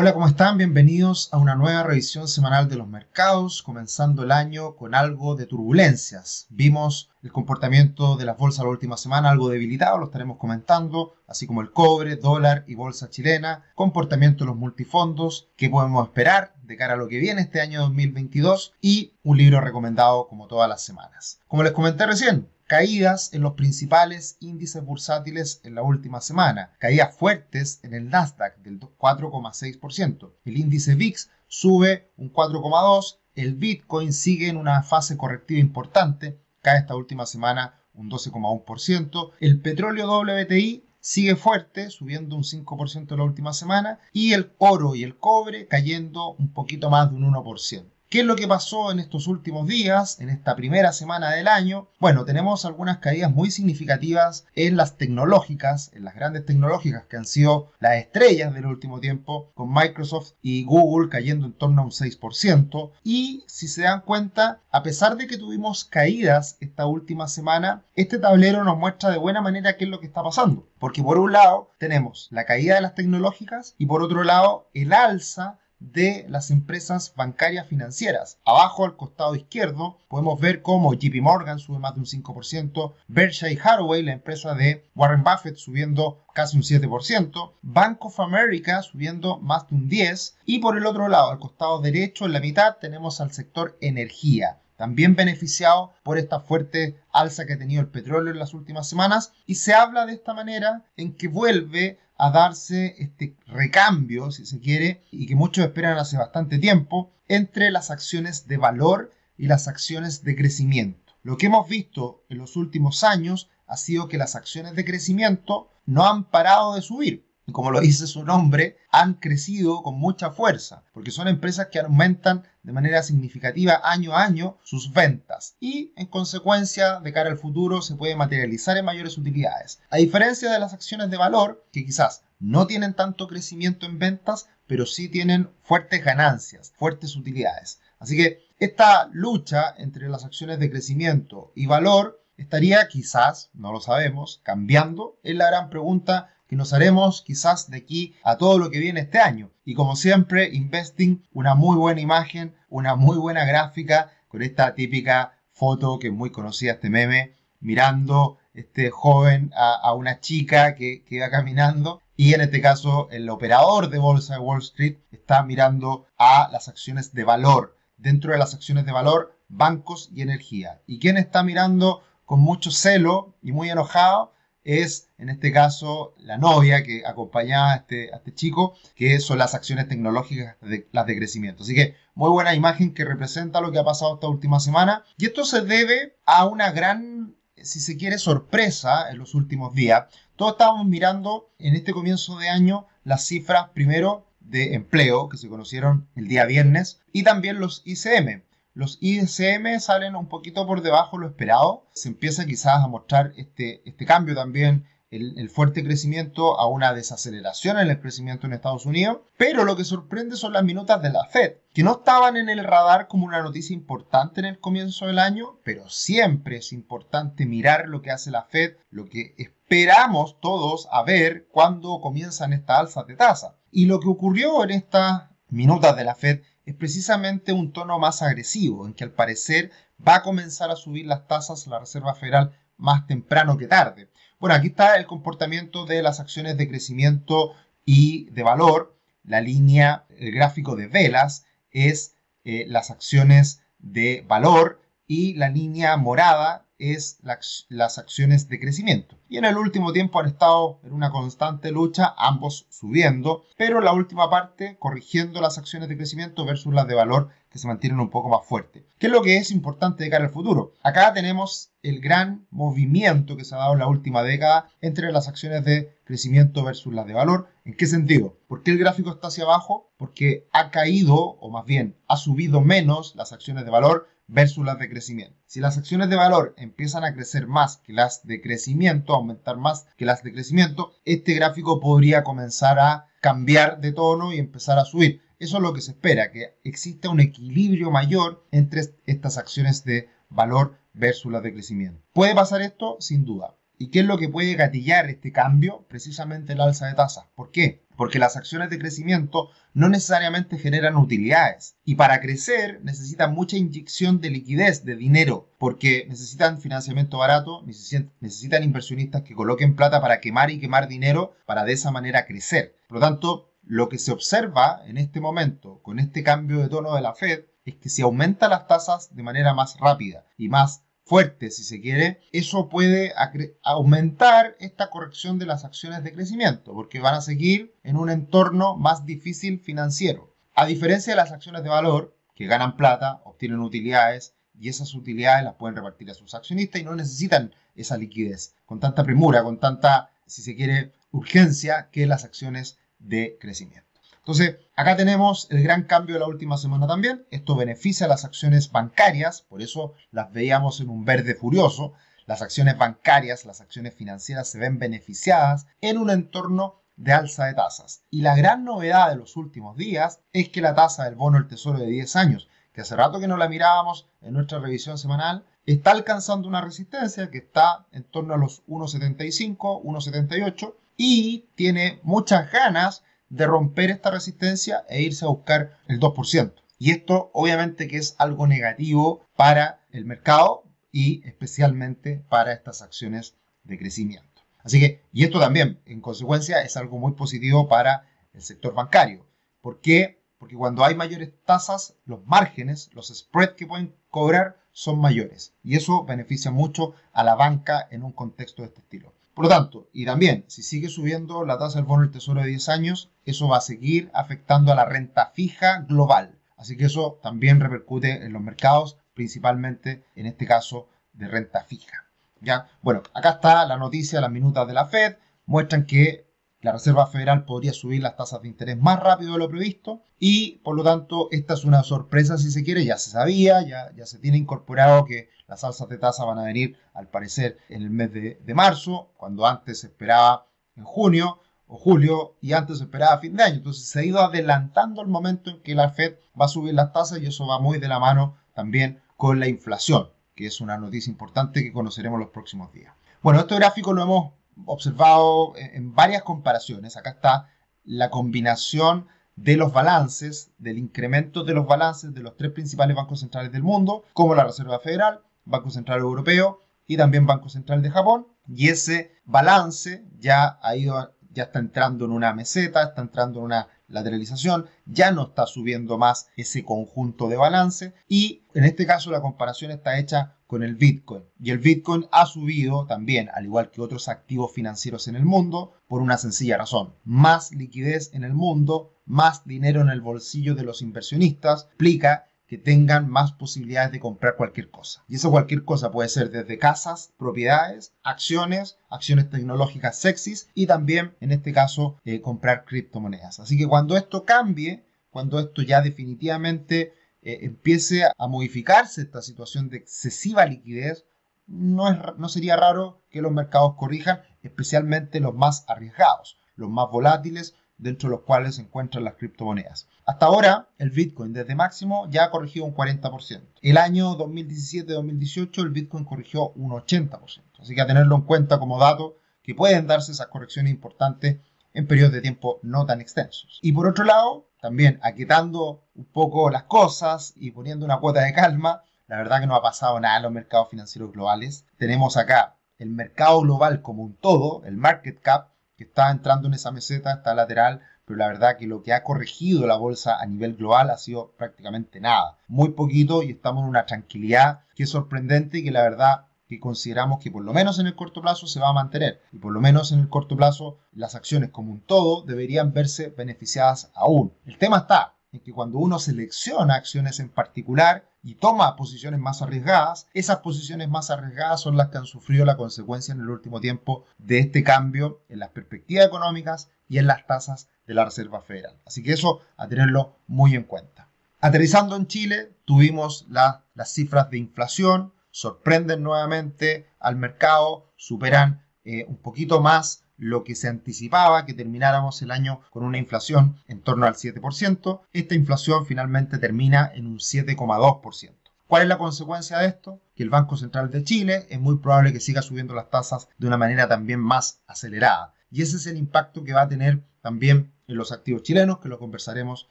Hola, ¿cómo están? Bienvenidos a una nueva revisión semanal de los mercados, comenzando el año con algo de turbulencias. Vimos el comportamiento de las bolsas la última semana algo debilitado, lo estaremos comentando, así como el cobre, dólar y bolsa chilena, comportamiento de los multifondos, qué podemos esperar de cara a lo que viene este año 2022 y un libro recomendado como todas las semanas. Como les comenté recién, caídas en los principales índices bursátiles en la última semana, caídas fuertes en el Nasdaq del 4,6%, el índice VIX sube un 4,2%, el Bitcoin sigue en una fase correctiva importante, cae esta última semana un 12,1%, el petróleo WTI sigue fuerte, subiendo un 5% la última semana, y el oro y el cobre cayendo un poquito más de un 1%. ¿Qué es lo que pasó en estos últimos días, en esta primera semana del año? Bueno, tenemos algunas caídas muy significativas en las tecnológicas, en las grandes tecnológicas que han sido las estrellas del último tiempo, con Microsoft y Google cayendo en torno a un 6%. Y si se dan cuenta, a pesar de que tuvimos caídas esta última semana, este tablero nos muestra de buena manera qué es lo que está pasando. Porque por un lado tenemos la caída de las tecnológicas y por otro lado el alza de las empresas bancarias financieras. Abajo al costado izquierdo podemos ver cómo JP Morgan sube más de un 5%, Berkshire Hathaway, la empresa de Warren Buffett, subiendo casi un 7%, Bank of America subiendo más de un 10% y por el otro lado, al costado derecho, en la mitad, tenemos al sector energía también beneficiado por esta fuerte alza que ha tenido el petróleo en las últimas semanas y se habla de esta manera en que vuelve a darse este recambio, si se quiere, y que muchos esperan hace bastante tiempo, entre las acciones de valor y las acciones de crecimiento. Lo que hemos visto en los últimos años ha sido que las acciones de crecimiento no han parado de subir como lo dice su nombre, han crecido con mucha fuerza, porque son empresas que aumentan de manera significativa año a año sus ventas y en consecuencia de cara al futuro se puede materializar en mayores utilidades. A diferencia de las acciones de valor, que quizás no tienen tanto crecimiento en ventas, pero sí tienen fuertes ganancias, fuertes utilidades. Así que esta lucha entre las acciones de crecimiento y valor estaría quizás, no lo sabemos, cambiando. Es la gran pregunta que nos haremos quizás de aquí a todo lo que viene este año. Y como siempre, Investing, una muy buena imagen, una muy buena gráfica con esta típica foto que es muy conocida, este meme, mirando este joven a, una chica que, que va caminando y en este caso el operador de bolsa de Wall Street está mirando a las acciones de valor. Dentro de las acciones de valor, bancos y energía. ¿Y quién está mirando con mucho celo y muy enojado? Es, en este caso, la novia que acompañaba a este, este chico, que son las acciones tecnológicas, de, las de crecimiento. Así que muy buena imagen que representa lo que ha pasado esta última semana. Y esto se debe a una gran, si se quiere, sorpresa en los últimos días. Todos estábamos mirando en este comienzo de año las cifras, primero, de empleo que se conocieron el día viernes y también los ICM. Los ISM salen un poquito por debajo de lo esperado. Se empieza quizás a mostrar este, este cambio también el, el, fuerte crecimiento a una desaceleración en el crecimiento en Estados Unidos. Pero lo que sorprende son las minutas de la Fed, que no estaban en el radar como una noticia importante en el comienzo del año, pero siempre es importante mirar lo que hace la Fed, lo que esperamos todos a ver cuando comienzan estas alzas de tasa. Y lo que ocurrió en estas minutas de la Fed es precisamente un tono más agresivo, en que al parecer va a comenzar a subir las tasas la Reserva Federal más temprano que tarde. Bueno, aquí está el comportamiento de las acciones de crecimiento y de valor. La línea, el gráfico de velas es eh, las acciones de valor y la línea morada es las acciones de crecimiento. Y en el último tiempo han estado en una constante lucha, ambos subiendo, pero la última parte corrigiendo las acciones de crecimiento versus las de valor que se mantienen un poco más fuertes. ¿Qué es lo que es importante de cara al futuro? Acá tenemos el gran movimiento que se ha dado en la última década entre las acciones de crecimiento versus las de valor. ¿En qué sentido? ¿Por qué el gráfico está hacia abajo? Porque ha caído, o más bien ha subido menos las acciones de valor versus las de crecimiento. Si las acciones de valor empiezan a crecer más que las de crecimiento, aumentar más que las de crecimiento, este gráfico podría comenzar a cambiar de tono y empezar a subir. Eso es lo que se espera, que exista un equilibrio mayor entre estas acciones de valor versus las de crecimiento. ¿Puede pasar esto? Sin duda. ¿Y qué es lo que puede gatillar este cambio? Precisamente el alza de tasas. ¿Por qué? Porque las acciones de crecimiento no necesariamente generan utilidades. Y para crecer necesitan mucha inyección de liquidez, de dinero, porque necesitan financiamiento barato, necesitan inversionistas que coloquen plata para quemar y quemar dinero para de esa manera crecer. Por lo tanto, lo que se observa en este momento con este cambio de tono de la Fed es que si aumenta las tasas de manera más rápida y más fuerte, si se quiere, eso puede aumentar esta corrección de las acciones de crecimiento, porque van a seguir en un entorno más difícil financiero. A diferencia de las acciones de valor, que ganan plata, obtienen utilidades, y esas utilidades las pueden repartir a sus accionistas y no necesitan esa liquidez con tanta premura, con tanta, si se quiere, urgencia que las acciones de crecimiento. Entonces, acá tenemos el gran cambio de la última semana también. Esto beneficia a las acciones bancarias, por eso las veíamos en un verde furioso. Las acciones bancarias, las acciones financieras se ven beneficiadas en un entorno de alza de tasas. Y la gran novedad de los últimos días es que la tasa del bono del tesoro de 10 años, que hace rato que no la mirábamos en nuestra revisión semanal, está alcanzando una resistencia que está en torno a los 1,75, 1,78 y tiene muchas ganas de romper esta resistencia e irse a buscar el 2%. Y esto obviamente que es algo negativo para el mercado y especialmente para estas acciones de crecimiento. Así que, y esto también, en consecuencia, es algo muy positivo para el sector bancario. ¿Por qué? Porque cuando hay mayores tasas, los márgenes, los spreads que pueden cobrar son mayores. Y eso beneficia mucho a la banca en un contexto de este estilo. Por lo tanto, y también, si sigue subiendo la tasa del bono del tesoro de 10 años, eso va a seguir afectando a la renta fija global. Así que eso también repercute en los mercados, principalmente en este caso de renta fija. ¿Ya? Bueno, acá está la noticia, las minutas de la Fed, muestran que la Reserva Federal podría subir las tasas de interés más rápido de lo previsto y por lo tanto esta es una sorpresa si se quiere, ya se sabía, ya, se tiene incorporado que las alzas de tasa van a venir al parecer en el mes de, de marzo, cuando antes se esperaba en junio o julio y antes se esperaba fin de año. Entonces se ha ido adelantando el momento en que la Fed va a subir las tasas y eso va muy de la mano también con la inflación, que es una noticia importante que conoceremos los próximos días. Bueno, este gráfico lo hemos observado en varias comparaciones. Acá está la combinación de los balances, del incremento de los balances de los tres principales bancos centrales del mundo, como la Reserva Federal, Banco Central Europeo y también Banco Central de Japón. Y ese balance ya ha ido, ya está entrando en una meseta, está entrando en una lateralización, ya no está subiendo más ese conjunto de balance y en este caso la comparación está hecha con el Bitcoin. Y el Bitcoin ha subido también, al igual que otros activos financieros en el mundo, por una sencilla razón. Más liquidez en el mundo, más dinero en el bolsillo de los inversionistas, explica que tengan más posibilidades de comprar cualquier cosa. Y eso cualquier cosa puede ser desde casas, propiedades, acciones, acciones tecnológicas sexys y también, en este caso, eh, comprar criptomonedas. Así que cuando esto cambie, cuando esto ya definitivamente eh, empiece a modificarse esta situación de excesiva liquidez, no, es, no sería raro que los mercados corrijan, especialmente los más arriesgados, los más volátiles, dentro de los cuales se encuentran las criptomonedas. Hasta ahora, el Bitcoin desde máximo ya ha corregido un 40%. El año 2017-2018 el Bitcoin corrigió un 80%. Así que a tenerlo en cuenta como dato que pueden darse esas correcciones importantes en periodos de tiempo no tan extensos. Y por otro lado, también aquietando un poco las cosas y poniendo una cuota de calma, la verdad que no ha pasado nada en los mercados financieros globales. Tenemos acá el mercado global como un todo, el market cap, que está entrando en esa meseta, está lateral, pero la verdad que lo que ha corregido la bolsa a nivel global ha sido prácticamente nada. Muy poquito y estamos en una tranquilidad que es sorprendente y que la verdad que consideramos que por lo menos en el corto plazo se va a mantener. Y por lo menos en el corto plazo las acciones como un todo deberían verse beneficiadas aún. El tema está en que cuando uno selecciona acciones en particular, y toma posiciones más arriesgadas, esas posiciones más arriesgadas son las que han sufrido la consecuencia en el último tiempo de este cambio en las perspectivas económicas y en las tasas de la Reserva Federal. Así que eso a tenerlo muy en cuenta. Aterrizando en Chile, tuvimos las cifras de inflación, sorprenden nuevamente al mercado, superan eh, un poquito más lo que se anticipaba que termináramos el año con una inflación en torno al 7%. Esta inflación finalmente termina en un 7,2%. ¿Cuál es la consecuencia de esto? Que el Banco Central de Chile es muy probable que siga subiendo las tasas de una manera también más acelerada. Y ese es el impacto que va a tener también en los activos chilenos, que lo conversaremos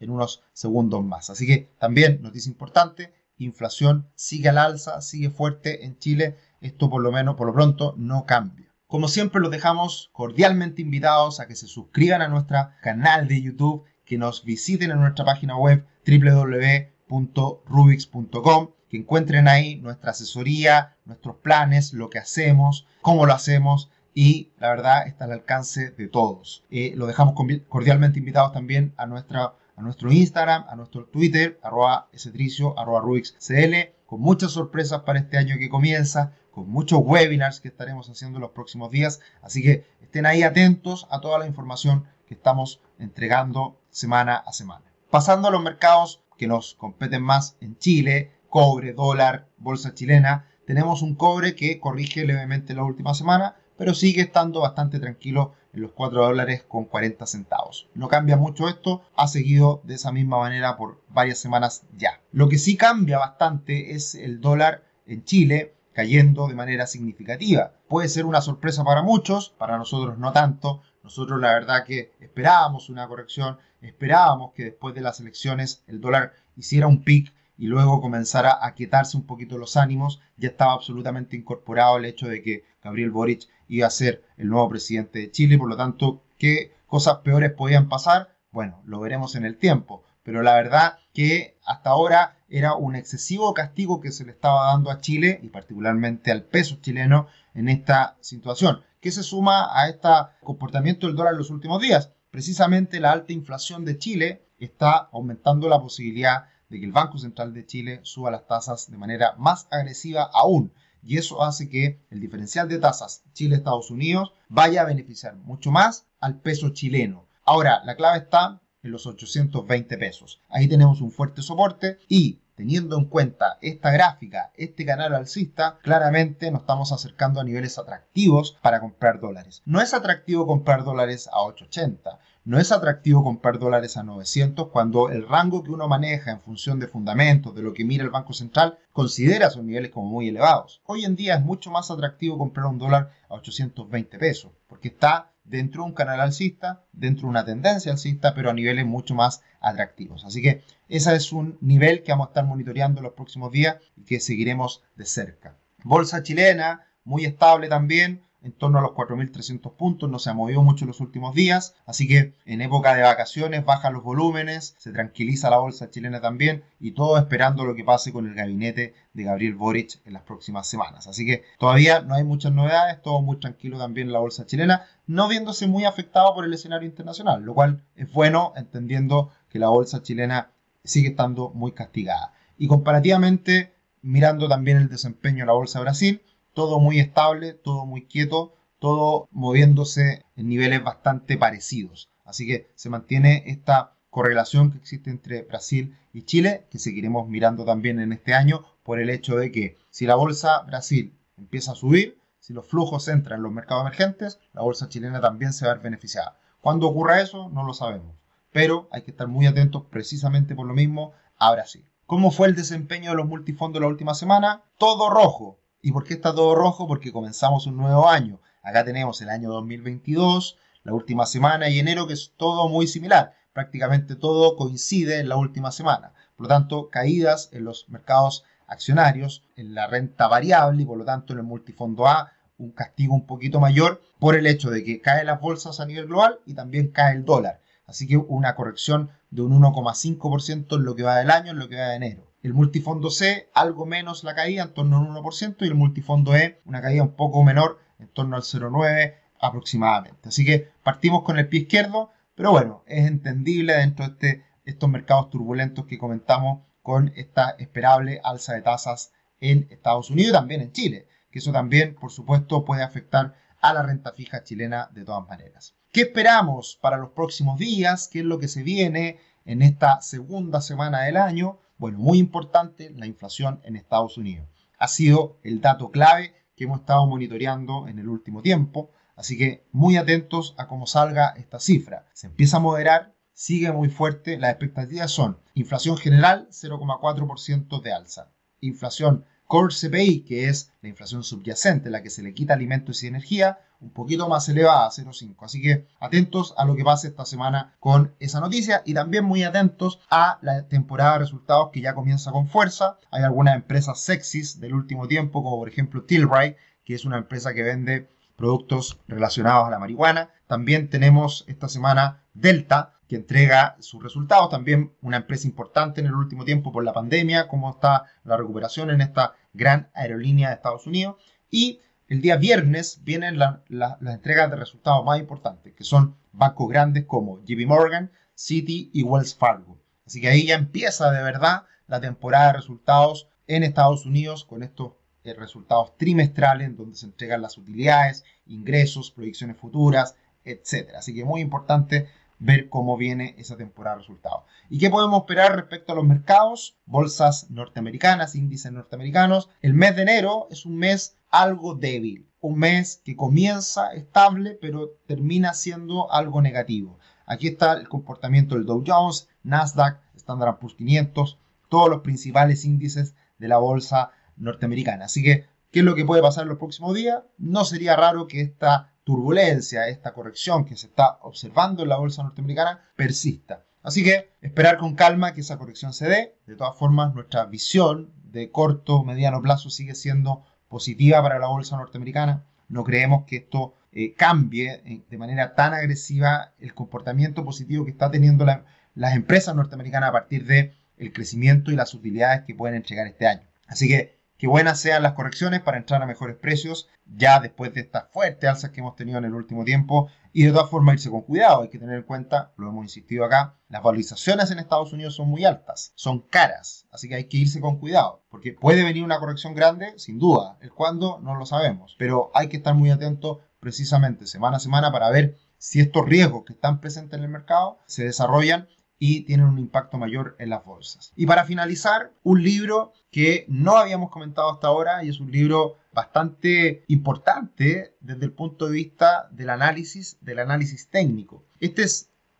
en unos segundos más. Así que también, noticia importante, inflación sigue al alza, sigue fuerte en Chile. Esto por lo menos, por lo pronto, no cambia. Como siempre, los dejamos cordialmente invitados a que se suscriban a nuestro canal de YouTube, que nos visiten en nuestra página web www.rubix.com, que encuentren ahí nuestra asesoría, nuestros planes, lo que hacemos, cómo lo hacemos y la verdad está al alcance de todos. Eh, lo dejamos cordialmente invitados también a nuestra a nuestro Instagram, a nuestro Twitter, arroba esetricio, arroba RubixCL, con muchas sorpresas para este año que comienza, con muchos webinars que estaremos haciendo en los próximos días. Así que estén ahí atentos a toda la información que estamos entregando semana a semana. Pasando a los mercados que nos competen más en Chile, cobre, dólar, bolsa chilena, tenemos un cobre que corrige levemente la última semana, pero sigue estando bastante tranquilo en los 4 dólares con 40 centavos. No cambia mucho esto, ha seguido de esa misma manera por varias semanas ya. Lo que sí cambia bastante es el dólar en Chile cayendo de manera significativa. Puede ser una sorpresa para muchos, para nosotros no tanto. Nosotros la verdad que esperábamos una corrección, esperábamos que después de las elecciones el dólar hiciera un pic y luego comenzara a quietarse un poquito los ánimos. Ya estaba absolutamente incorporado el hecho de que Gabriel Boric iba a ser el nuevo presidente de Chile, por lo tanto, ¿qué cosas peores podían pasar? Bueno, lo veremos en el tiempo, pero la verdad que hasta ahora era un excesivo castigo que se le estaba dando a Chile y particularmente al peso chileno en esta situación. ¿Qué se suma a este comportamiento del dólar en los últimos días? Precisamente la alta inflación de Chile está aumentando la posibilidad de que el Banco Central de Chile suba las tasas de manera más agresiva aún y eso hace que el diferencial de tasas Chile-Estados Unidos vaya a beneficiar mucho más al peso chileno. Ahora, la clave está en los 820 pesos. Ahí tenemos un fuerte soporte y teniendo en cuenta esta gráfica, este canal alcista, claramente nos estamos acercando a niveles atractivos para comprar dólares. No es atractivo comprar dólares a 880, no es atractivo comprar dólares a 900 cuando el rango que uno maneja en función de fundamentos, de lo que mira el Banco Central, considera esos niveles como muy elevados. Hoy en día es mucho más atractivo comprar un dólar a 820 pesos, porque está dentro de un canal alcista, dentro de una tendencia alcista, pero a niveles mucho más atractivos. Así que ese es un nivel que vamos a estar monitoreando los próximos días y que seguiremos de cerca. Bolsa chilena, muy estable también, en torno a los 4.300 puntos, no se ha movido mucho en los últimos días, así que en época de vacaciones bajan los volúmenes, se tranquiliza la bolsa chilena también y todo esperando lo que pase con el gabinete de Gabriel Boric en las próximas semanas. Así que todavía no hay muchas novedades, todo muy tranquilo también la bolsa chilena, no viéndose muy afectado por el escenario internacional, lo cual es bueno entendiendo que la bolsa chilena sigue estando muy castigada. Y comparativamente, mirando también el desempeño de la bolsa de Brasil, todo muy estable, todo muy quieto, todo moviéndose en niveles bastante parecidos. Así que se mantiene esta correlación que existe entre Brasil y Chile, que seguiremos mirando también en este año por el hecho de que si la bolsa Brasil empieza a subir, si los flujos entran en los mercados emergentes, la bolsa chilena también se va a ver beneficiada. ¿Cuándo ocurra eso? No lo sabemos. Pero hay que estar muy atentos precisamente por lo mismo a Brasil. ¿Cómo fue el desempeño de los multifondos la última semana? Todo rojo. ¿Y por qué está todo rojo? Porque comenzamos un nuevo año. Acá tenemos el año 2022, la última semana y enero, que es todo muy similar. Prácticamente todo coincide en la última semana. Por lo tanto, caídas en los mercados accionarios, en la renta variable y por lo tanto en el multifondo A, un castigo un poquito mayor por el hecho de que caen las bolsas a nivel global y también cae el dólar. Así que una corrección de un 1,5% en lo que va del año, en lo que va de enero. El multifondo C, algo menos la caída, en torno al 1%, y el multifondo E, una caída un poco menor, en torno al 0,9% aproximadamente. Así que partimos con el pie izquierdo, pero bueno, es entendible dentro de este, estos mercados turbulentos que comentamos con esta esperable alza de tasas en Estados Unidos y también en Chile, que eso también, por supuesto, puede afectar a la renta fija chilena de todas maneras. ¿Qué esperamos para los próximos días? ¿Qué es lo que se viene en esta segunda semana del año? Bueno, muy importante, la inflación en Estados Unidos. Ha sido el dato clave que hemos estado monitoreando en el último tiempo, así que muy atentos a cómo salga esta cifra. Se empieza a moderar, sigue muy fuerte, las expectativas son inflación general 0,4% de alza, inflación Core CPI, que es la inflación subyacente, la que se le quita alimentos y energía, un poquito más elevada, 0,5. Así que atentos a lo que pase esta semana con esa noticia y también muy atentos a la temporada de resultados que ya comienza con fuerza. Hay algunas empresas sexys del último tiempo, como por ejemplo Tilray, que es una empresa que vende productos relacionados a la marihuana. También tenemos esta semana Delta, que entrega sus resultados. También una empresa importante en el último tiempo por la pandemia, cómo está la recuperación en esta gran aerolínea de Estados Unidos. Y el día viernes vienen las entregas de resultados más importantes, que son bancos grandes como JP Morgan, Citi y Wells Fargo. Así que ahí ya empieza de verdad la temporada de resultados en Estados Unidos con estos eh, resultados trimestrales en donde se entregan las utilidades, ingresos, proyecciones futuras, etc. Así que muy importante ver cómo viene esa temporada de resultados. ¿Y qué podemos esperar respecto a los mercados? Bolsas norteamericanas, índices norteamericanos. El mes de enero es un mes algo débil, un mes que comienza estable pero termina siendo algo negativo. Aquí está el comportamiento del Dow Jones, Nasdaq, Standard Poor's 500, todos los principales índices de la bolsa norteamericana. Así que, ¿qué es lo que puede pasar en los próximos días? No sería raro que esta turbulencia, esta corrección que se está observando en la bolsa norteamericana persista. Así que esperar con calma que esa corrección se dé. De todas formas, nuestra visión de corto, mediano plazo sigue siendo positiva para la bolsa norteamericana. No creemos que esto eh, cambie eh, de manera tan agresiva el comportamiento positivo que está teniendo las empresas norteamericanas a partir de el crecimiento y las utilidades que pueden entregar este año. Así que que buenas sean las correcciones para entrar a mejores precios ya después de estas fuertes alzas que hemos tenido en el último tiempo. Y de todas formas irse con cuidado. Hay que tener en cuenta, lo hemos insistido acá, las valorizaciones en Estados Unidos son muy altas, son caras, así que hay que irse con cuidado, porque puede venir una corrección grande, sin duda, el cuándo no lo sabemos, pero hay que estar muy atento precisamente semana a semana para ver si estos riesgos que están presentes en el mercado se desarrollan y tienen un impacto mayor en las bolsas. Y para finalizar, un libro que no habíamos comentado hasta ahora y es un libro bastante importante desde el punto de vista del análisis, del análisis técnico. Este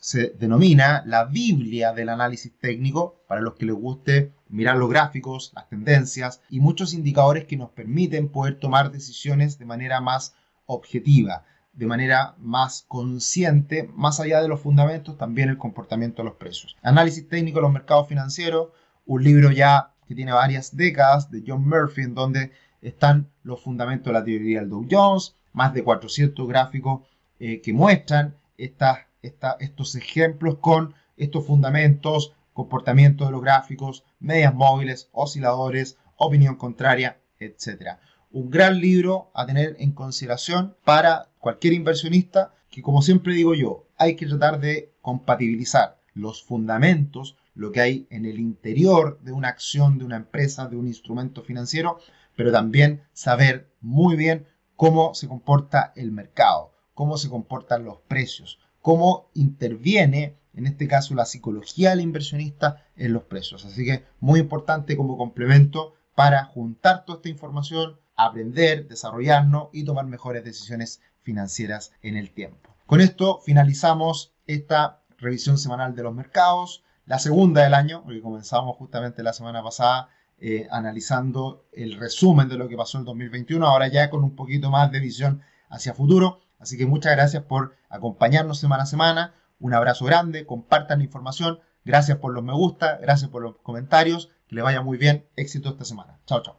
se denomina la Biblia del análisis técnico para los que les guste mirar los gráficos, las tendencias y muchos indicadores que nos permiten poder tomar decisiones de manera más objetiva de manera más consciente, más allá de los fundamentos, también el comportamiento de los precios. Análisis técnico de los mercados financieros, un libro ya que tiene varias décadas de John Murphy, en donde están los fundamentos de la teoría del Dow Jones, más de 400 gráficos eh, que muestran estos ejemplos con estos fundamentos, comportamiento de los gráficos, medias móviles, osciladores, opinión contraria, etc un gran libro a tener en consideración para cualquier inversionista que, como siempre digo yo, hay que tratar de compatibilizar los fundamentos, lo que hay en el interior de una acción, de una empresa, de un instrumento financiero, pero también saber muy bien cómo se comporta el mercado, cómo se comportan los precios, cómo interviene, en este caso, la psicología del inversionista en los precios. Así que muy importante como complemento para juntar toda esta información, aprender, desarrollarnos y tomar mejores decisiones financieras en el tiempo. Con esto finalizamos esta revisión semanal de los mercados, la segunda del año, porque comenzamos justamente la semana pasada eh, analizando el resumen de lo que pasó en 2021, ahora ya con un poquito más de visión hacia futuro. Así que muchas gracias por acompañarnos semana a semana. Un abrazo grande, compartan la información. Gracias por los me gusta, gracias por los comentarios. Que le vaya muy bien. Éxito esta semana. Chao, chao.